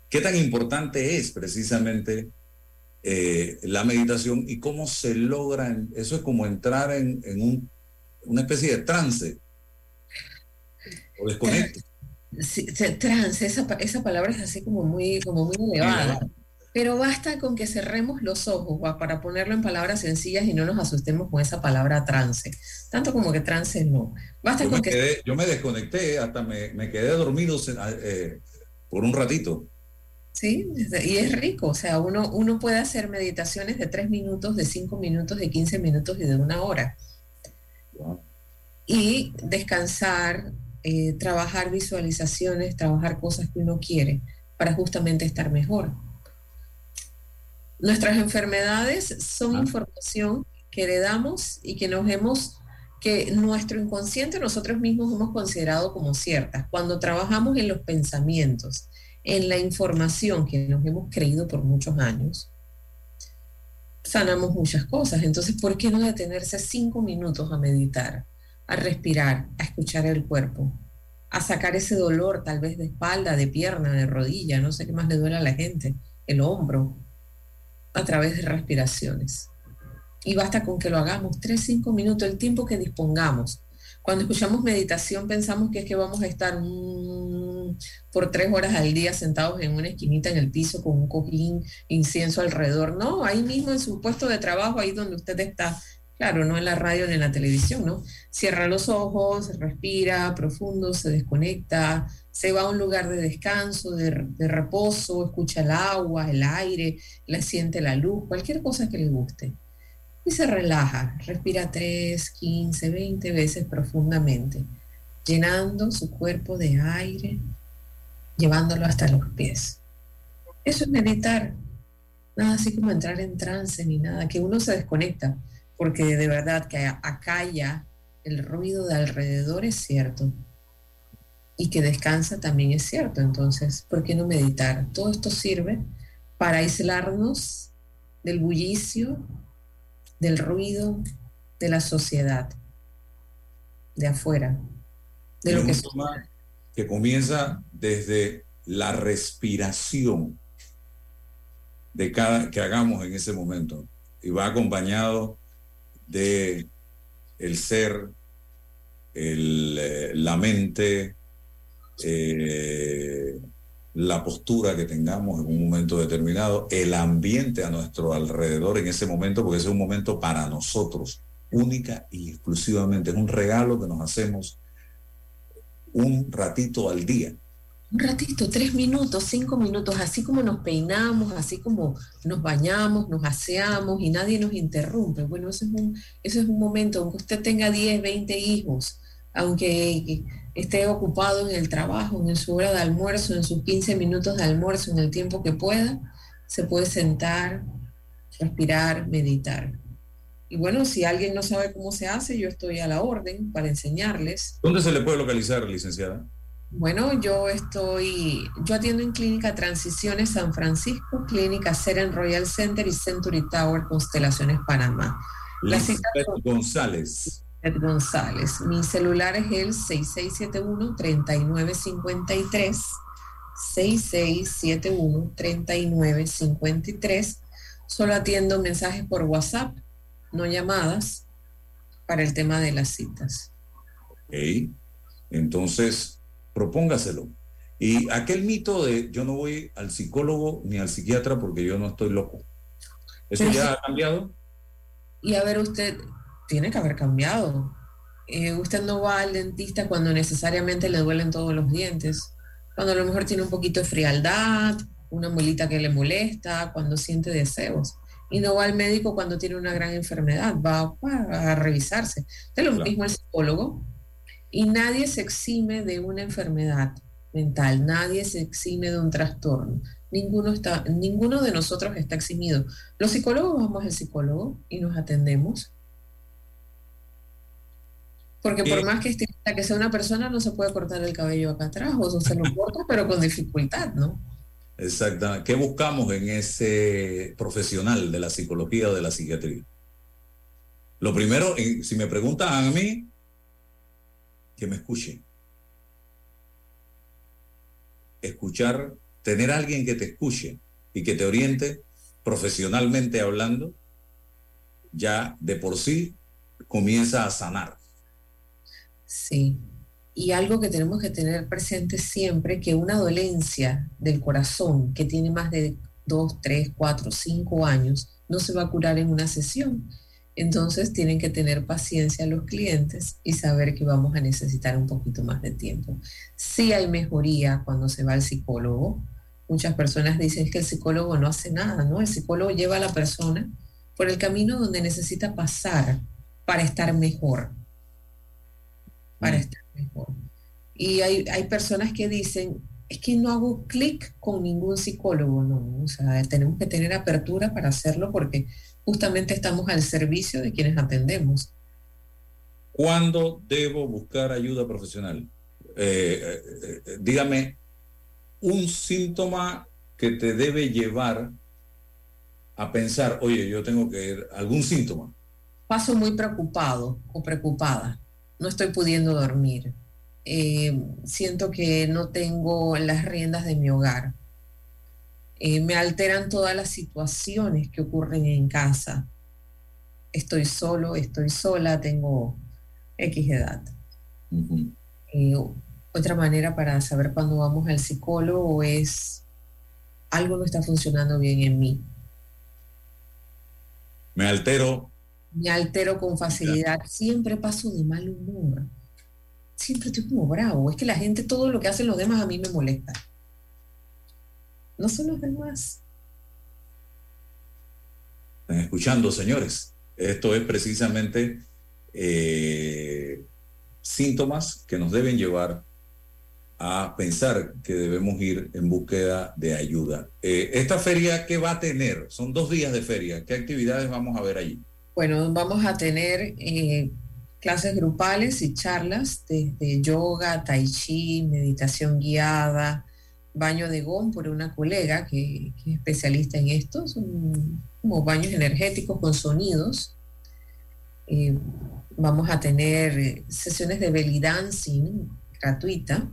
¿Qué tan importante es precisamente eh, la meditación y cómo se logra? eso es como entrar en, en un, una especie de trance o desconecte. Sí, trance, esa, esa, palabra es así como muy, como muy elevada. Pero basta con que cerremos los ojos para ponerlo en palabras sencillas y no nos asustemos con esa palabra trance. Tanto como que trance no. Basta yo, con me que... quedé, yo me desconecté, hasta me, me quedé dormido eh, por un ratito. Sí, y es rico. O sea, uno, uno puede hacer meditaciones de tres minutos, de cinco minutos, de 15 minutos y de una hora. Wow. Y descansar, eh, trabajar visualizaciones, trabajar cosas que uno quiere para justamente estar mejor. Nuestras enfermedades son ah. información que heredamos y que nos hemos, que nuestro inconsciente nosotros mismos hemos considerado como ciertas. Cuando trabajamos en los pensamientos, en la información que nos hemos creído por muchos años, sanamos muchas cosas. Entonces, ¿por qué no detenerse cinco minutos a meditar, a respirar, a escuchar el cuerpo, a sacar ese dolor tal vez de espalda, de pierna, de rodilla, no sé qué más le duele a la gente, el hombro, a través de respiraciones. Y basta con que lo hagamos tres, cinco minutos, el tiempo que dispongamos. Cuando escuchamos meditación pensamos que es que vamos a estar mmm, por tres horas al día sentados en una esquinita en el piso con un cojín, incienso alrededor. No, ahí mismo en su puesto de trabajo, ahí donde usted está. Claro, no en la radio ni en la televisión, ¿no? Cierra los ojos, respira profundo, se desconecta, se va a un lugar de descanso, de, reposo, escucha el agua, el aire, le siente la luz, cualquier cosa que le guste. Y se relaja, respira 3, 15, 20 veces profundamente, llenando su cuerpo de aire, llevándolo hasta los pies. Eso es meditar, nada así como entrar en trance ni nada, que uno se desconecta, porque de verdad que acalla el ruido de alrededor es cierto, y que descansa también es cierto. Entonces, ¿por qué no meditar? Todo esto sirve para aislarnos del bullicio, del ruido de la sociedad, de afuera, de lo que es. Que comienza desde la respiración de cada que hagamos en ese momento y va acompañado de el ser, el, eh, la mente, eh, la postura que tengamos en un momento determinado, el ambiente a nuestro alrededor en ese momento, porque ese es un momento para nosotros, única y exclusivamente, es un regalo que nos hacemos un ratito al día Un ratito, tres minutos, cinco minutos, así como nos peinamos, así como nos bañamos, nos aseamos y nadie nos interrumpe. Bueno, eso es un, eso es un momento, aunque usted tenga 10, 20 hijos, aunque esté ocupado en el trabajo, en su hora de almuerzo, en sus 15 minutos de almuerzo, en el tiempo que pueda, se puede sentar, respirar, meditar. Y bueno, si alguien no sabe cómo se hace, yo estoy a la orden para enseñarles. ¿Dónde se le puede localizar, licenciada? Bueno, yo estoy, yo atiendo en Clínica Transiciones San Francisco, Clínica Seren Royal Center y Century Tower Constelaciones Panamá. Lisbeth González. Ed González. Mi celular es el 6671-3953. 6671-3953. Solo atiendo mensajes por WhatsApp, no llamadas, para el tema de las citas. Ok. Entonces, propóngaselo. Y aquel mito de yo no voy al psicólogo ni al psiquiatra porque yo no estoy loco. ¿Eso Pero ya sí. ha cambiado? Y a ver, usted tiene que haber cambiado. Eh, usted no va al dentista cuando necesariamente le duelen todos los dientes. Cuando a lo mejor tiene un poquito de frialdad, una muelita que le molesta, cuando siente deseos. Y no va al médico cuando tiene una gran enfermedad, va, va a revisarse. Es lo Claro. mismo el psicólogo. Y nadie se exime de una enfermedad mental, nadie se exime de un trastorno. Ninguno, está, ninguno de nosotros está eximido. Los psicólogos vamos al psicólogo y nos atendemos. Porque por Eh. más que estilista que sea una persona, no se puede cortar el cabello acá atrás, o se lo corta, pero con dificultad, ¿no? Exactamente. ¿Qué buscamos en ese profesional de la psicología o de la psiquiatría? Lo primero, si me preguntan a mí, que me escuchen. Escuchar, tener a alguien que te escuche y que te oriente profesionalmente hablando, ya de por sí comienza a sanar. Sí. Y algo que tenemos que tener presente siempre, que una dolencia del corazón que tiene más de 2, 3, 4, 5 años, no se va a curar en una sesión. Entonces tienen que tener paciencia los clientes y saber que vamos a necesitar un poquito más de tiempo. Sí hay mejoría cuando se va al psicólogo. Muchas personas dicen que el psicólogo no hace nada, ¿no? El psicólogo lleva a la persona por el camino donde necesita pasar para estar mejor para estar mejor. Y hay, hay personas que dicen, es que no hago clic con ningún psicólogo, no, o sea, tenemos que tener apertura para hacerlo porque justamente estamos al servicio de quienes atendemos. ¿Cuándo debo buscar ayuda profesional? Eh, eh, eh, dígame, un síntoma que te debe llevar a pensar, oye, yo tengo que ir, algún síntoma. Paso muy preocupado o preocupada, no estoy pudiendo dormir, siento que no tengo las riendas de mi hogar, Eh, me alteran todas las situaciones que ocurren en casa. Estoy solo, estoy sola, tengo X edad. Eh, otra manera para saber cuándo vamos al psicólogo es algo no está funcionando bien en mí. Me altero, Me altero con facilidad, siempre paso de mal humor. Siempre estoy como bravo. Es que la gente, todo lo que hacen los demás a mí me molesta. No son los demás. están escuchando, señores. Esto es precisamente eh, síntomas que nos deben llevar a pensar que debemos ir en búsqueda de ayuda. Eh, esta feria, ¿qué va a tener? Son dos días de feria. ¿Qué actividades vamos a ver allí? Bueno, vamos a tener eh, clases grupales y charlas desde yoga, tai chi, meditación guiada, baño de gom por una colega que, que es especialista en esto. Son como baños energéticos con sonidos. Eh, vamos a tener eh, sesiones de belly dancing gratuita,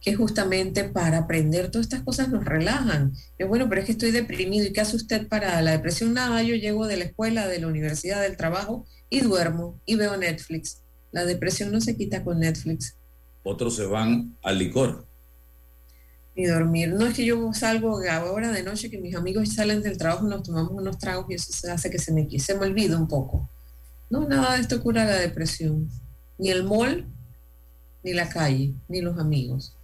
que justamente para aprender todas estas cosas nos relajan. Es bueno, pero es que estoy deprimido. ¿Y qué hace usted para la depresión? Nada, yo llego de la escuela, de la universidad, del trabajo y duermo y veo Netflix. La depresión no se quita con Netflix Otros se van al licor. Ni dormir. No es que yo salgo ahora de noche que mis amigos salen del trabajo nos tomamos unos tragos y eso hace que se me, se me olvide un poco. No, nada de esto cura la depresión. Ni el mall, ni la calle, ni los amigos.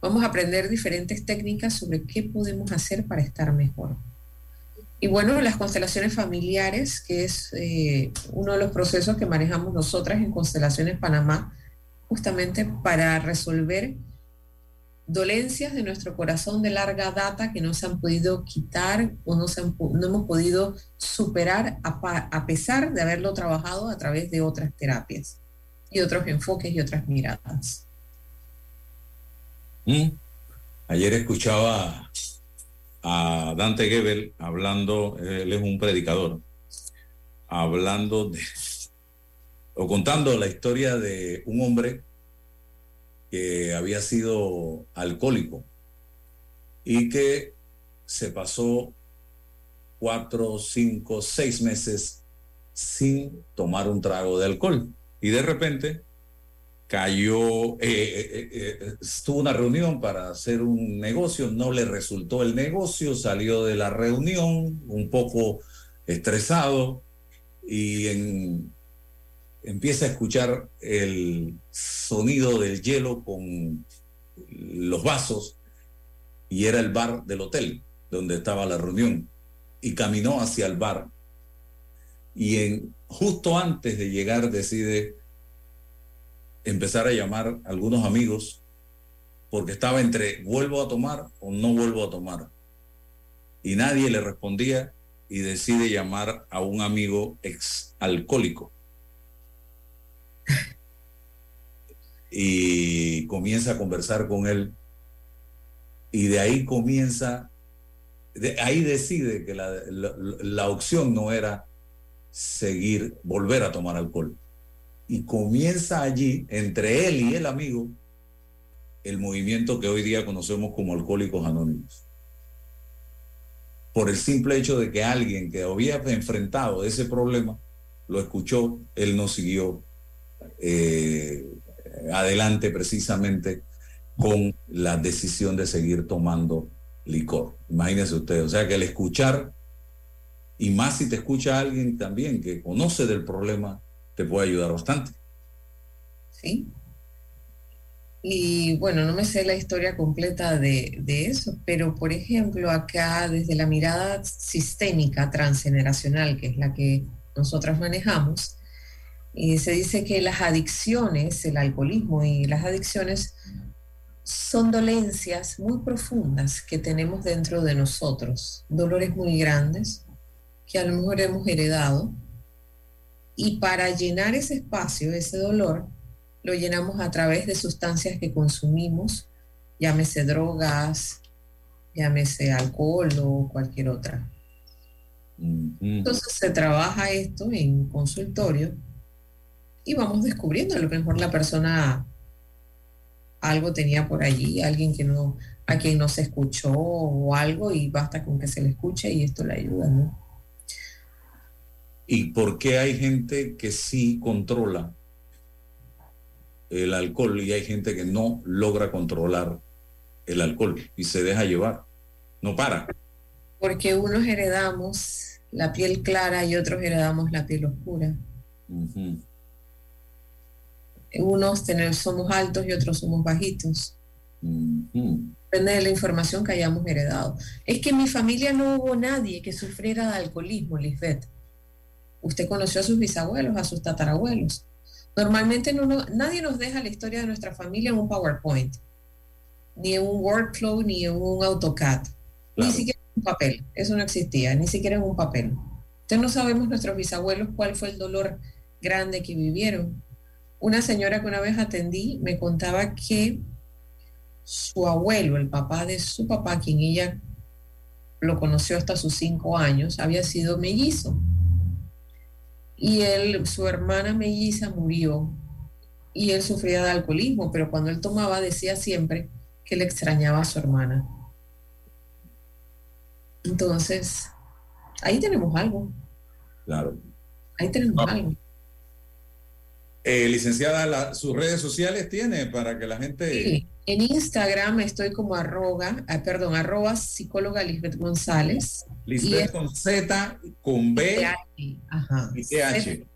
Vamos a aprender diferentes técnicas sobre qué podemos hacer para estar mejor. Y bueno, las constelaciones familiares, que es eh, uno de los procesos que manejamos nosotras en Constelaciones Panamá, justamente para resolver dolencias de nuestro corazón de larga data que no se han podido quitar o no, se han, no hemos podido superar a, a pesar de haberlo trabajado a través de otras terapias y otros enfoques y otras miradas. Mm. Ayer escuchaba a Dante Gebel hablando, él es un predicador, hablando de, o contando la historia de un hombre que había sido alcohólico y que se pasó cuatro, cinco, seis meses sin tomar un trago de alcohol. Y de repente cayó, eh, eh, eh, estuvo una reunión para hacer un negocio, no le resultó el negocio, salió de la reunión un poco estresado y en, empieza a escuchar el sonido del hielo con los vasos y era el bar del hotel donde estaba la reunión y caminó hacia el bar y en justo antes de llegar decide empezar a llamar a algunos amigos porque estaba entre vuelvo a tomar o no vuelvo a tomar. Y nadie le respondía y decide llamar a un amigo ex alcohólico. Y comienza a conversar con él. Y de ahí comienza, de ahí decide que la, la, la opción no era seguir, volver a tomar alcohol y comienza allí, entre él y el amigo, el movimiento que hoy día conocemos como Alcohólicos Anónimos. Por el simple hecho de que alguien que había enfrentado ese problema lo escuchó, él no siguió eh, adelante precisamente con la decisión de seguir tomando licor. Imagínense ustedes, o sea que el escuchar, y más si te escucha alguien también que conoce del problema, te puede ayudar bastante. Sí. Y bueno, no me sé la historia completa de, de, eso, pero por ejemplo, acá desde la mirada sistémica transgeneracional, que es la que nosotras manejamos, eh, se dice que las adicciones, el alcoholismo y las adicciones son dolencias muy profundas que tenemos dentro de nosotros, dolores muy grandes que a lo mejor hemos heredado y para llenar ese espacio, ese dolor, lo llenamos a través de sustancias que consumimos, llámese drogas, llámese alcohol o cualquier otra. Entonces se trabaja esto en consultorio y vamos descubriendo a lo mejor la persona algo tenía por allí, alguien que no, a quien no se escuchó o algo y basta con que se le escuche y esto le ayuda, ¿no? ¿Y por qué hay gente que sí controla el alcohol y hay gente que no logra controlar el alcohol y se deja llevar? No para. Porque unos heredamos la piel clara y otros heredamos la piel oscura. Uh -huh. Unos tener, somos altos y otros somos bajitos. -huh. Depende de la información que hayamos heredado. Es que en mi familia no hubo nadie que sufriera de alcoholismo, Lisbeth. Usted conoció a sus bisabuelos, a sus tatarabuelos. Normalmente no, no, nadie nos deja la historia de nuestra familia en un PowerPoint, ni en un workflow, ni en un AutoCAD, claro. ni siquiera en un papel. Eso no existía, ni siquiera en un papel. Entonces no sabemos nuestros bisabuelos cuál fue el dolor grande que vivieron. Una señora que una vez atendí me contaba que su abuelo, el papá de su papá, quien ella lo conoció hasta sus cinco años, había sido mellizo y él, su hermana melliza murió y él sufría de alcoholismo, pero cuando él tomaba decía siempre que le extrañaba a su hermana. Entonces, ahí tenemos algo. Claro. Ahí tenemos ah. algo. Eh, licenciada, la, sus redes sociales tiene para que la gente... Sí. En Instagram estoy como arroba, ah, perdón, arroba psicóloga Lisbeth González. Lisbeth con Z, con B Ajá. y TH.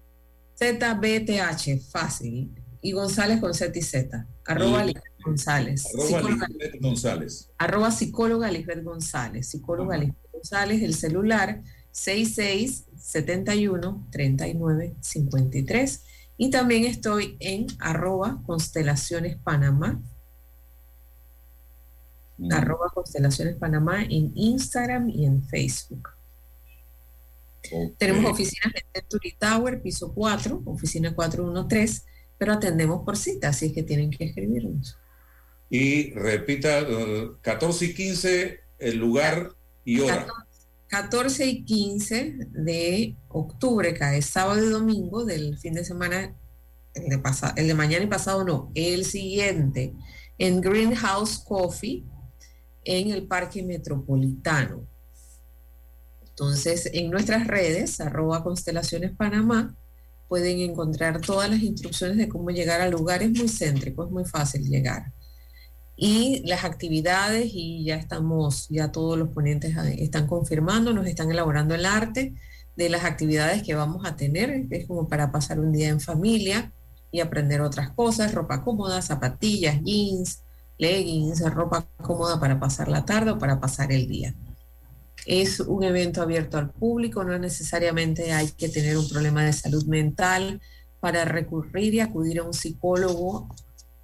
Z, B, T, H, fácil. Y González con Z y Z. Arroba y, González. Arroba Psicóloga, Lisbeth González. arroba psicóloga Lisbeth González. Psicóloga Lisbeth González, el celular 66 71 39 53. Y también estoy en arroba constelaciones Panamá. Arroba constelaciones Panamá en Instagram y en Facebook. Tenemos oficinas en Century Tower, piso 4, oficina 413, pero atendemos por cita, así es que tienen que escribirnos. Y repita, eh, 14 y 15, el lugar y hora. 14 y 15 de octubre, cae sábado y domingo del fin de semana, el de, el de mañana y pasado no, el siguiente, en Greenhouse Coffee, en el Parque Metropolitano. Entonces, en nuestras redes, arroba constelaciones Panamá, pueden encontrar todas las instrucciones de cómo llegar al lugar. Es muy céntrico, es muy fácil llegar. Y las actividades, y ya estamos, ya todos los ponentes están confirmando, nos están elaborando el arte de las actividades que vamos a tener. Es como para pasar un día en familia y aprender otras cosas, ropa cómoda, zapatillas, jeans, leggings, ropa cómoda para pasar la tarde o para pasar el día. Es un evento abierto al público, no necesariamente hay que tener un problema de salud mental para recurrir y acudir a un psicólogo,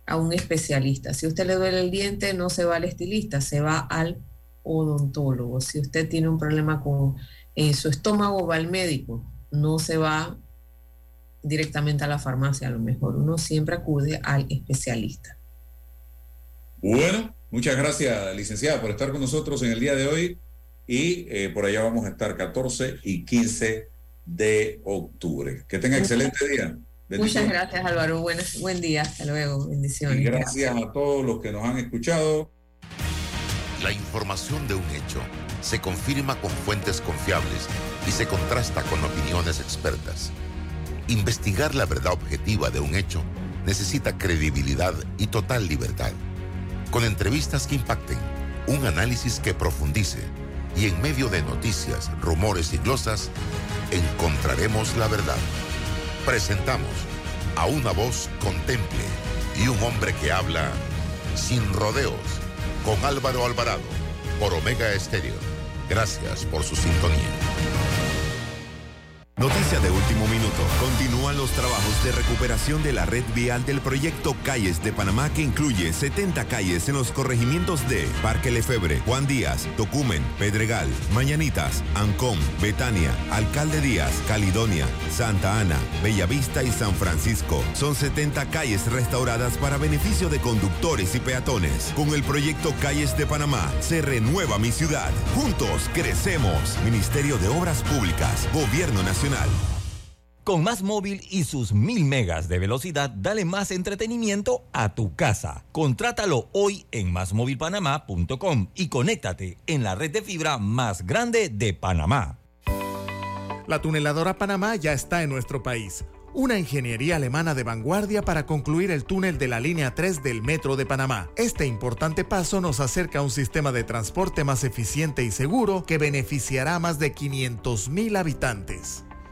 a un especialista. Si a usted le duele el diente, no se va al estilista, se va al odontólogo. Si usted tiene un problema con eh, su estómago, va al médico, no se va directamente a la farmacia, a lo mejor uno siempre acude al especialista. Bueno, muchas gracias, licenciada, por estar con nosotros en el día de hoy. Y eh, por allá vamos a estar 14 y 15 de octubre. Que tenga excelente día. Muchas gracias Álvaro, Buenas, buen día, hasta luego, bendiciones. Y gracias a todos los que nos han escuchado. La información de un hecho se confirma con fuentes confiables y se contrasta con opiniones expertas. Investigar la verdad objetiva de un hecho necesita credibilidad y total libertad. Con entrevistas que impacten, un análisis que profundice y en medio de noticias, rumores y glosas, encontraremos la verdad. Presentamos a una voz contemple y un hombre que habla sin rodeos con Álvaro Alvarado por Omega Estéreo. Gracias por su sintonía. Noticia de último minuto. Continúan los trabajos de recuperación de la red vial del proyecto Calles de Panamá que incluye 70 calles en los corregimientos de Parque Lefebre, Juan Díaz, Tocumen, Pedregal, Mañanitas, Ancón, Betania, Alcalde Díaz, Calidonia, Santa Ana, Bellavista y San Francisco. Son 70 calles restauradas para beneficio de conductores y peatones. Con el proyecto Calles de Panamá se renueva mi ciudad. Juntos crecemos. Ministerio de Obras Públicas, Gobierno Nacional. Con Más Móvil y sus mil megas de velocidad, dale más entretenimiento a tu casa. Contrátalo hoy en másmóvilpanamá.com y conéctate en la red de fibra más grande de Panamá. La tuneladora Panamá ya está en nuestro país. Una ingeniería alemana de vanguardia para concluir el túnel de la línea 3 del Metro de Panamá. Este importante paso nos acerca a un sistema de transporte más eficiente y seguro que beneficiará a más de 500 mil habitantes.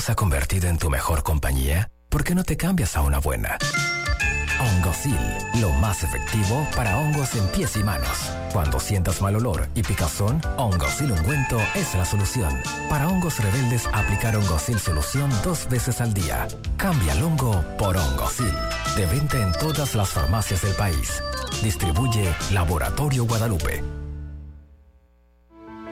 ¿El hongo se ha convertido en tu mejor compañía? ¿Por qué no te cambias a una buena? Hongosil, lo más efectivo para hongos en pies y manos. Cuando sientas mal olor y picazón, Hongosil ungüento es la solución. Para hongos rebeldes, aplicar Hongosil solución dos veces al día. Cambia el hongo por Hongosil. De venta en todas las farmacias del país. Distribuye Laboratorio Guadalupe.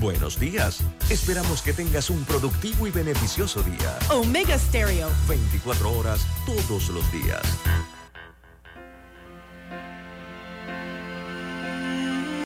Buenos días. Esperamos que tengas un productivo y beneficioso día. Omega Stereo. 24 horas todos los días.